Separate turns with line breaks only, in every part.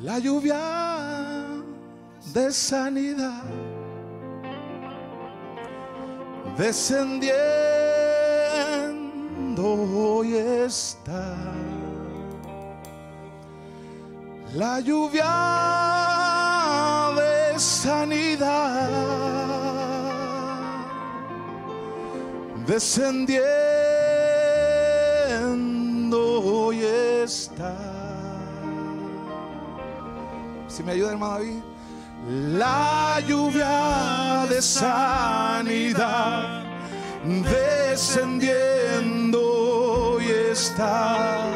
La lluvia de sanidad descendiendo hoy está. La lluvia de sanidad descendiendo hoy está. Si me ayuda, hermano David. La lluvia de sanidad descendiendo hoy está.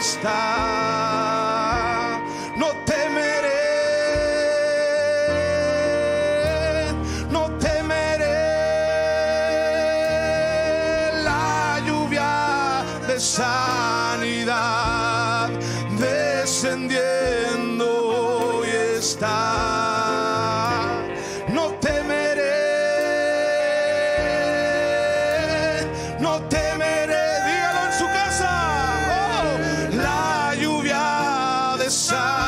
Está. No temeré, no temeré la lluvia de sanidad descendiendo hoy está. De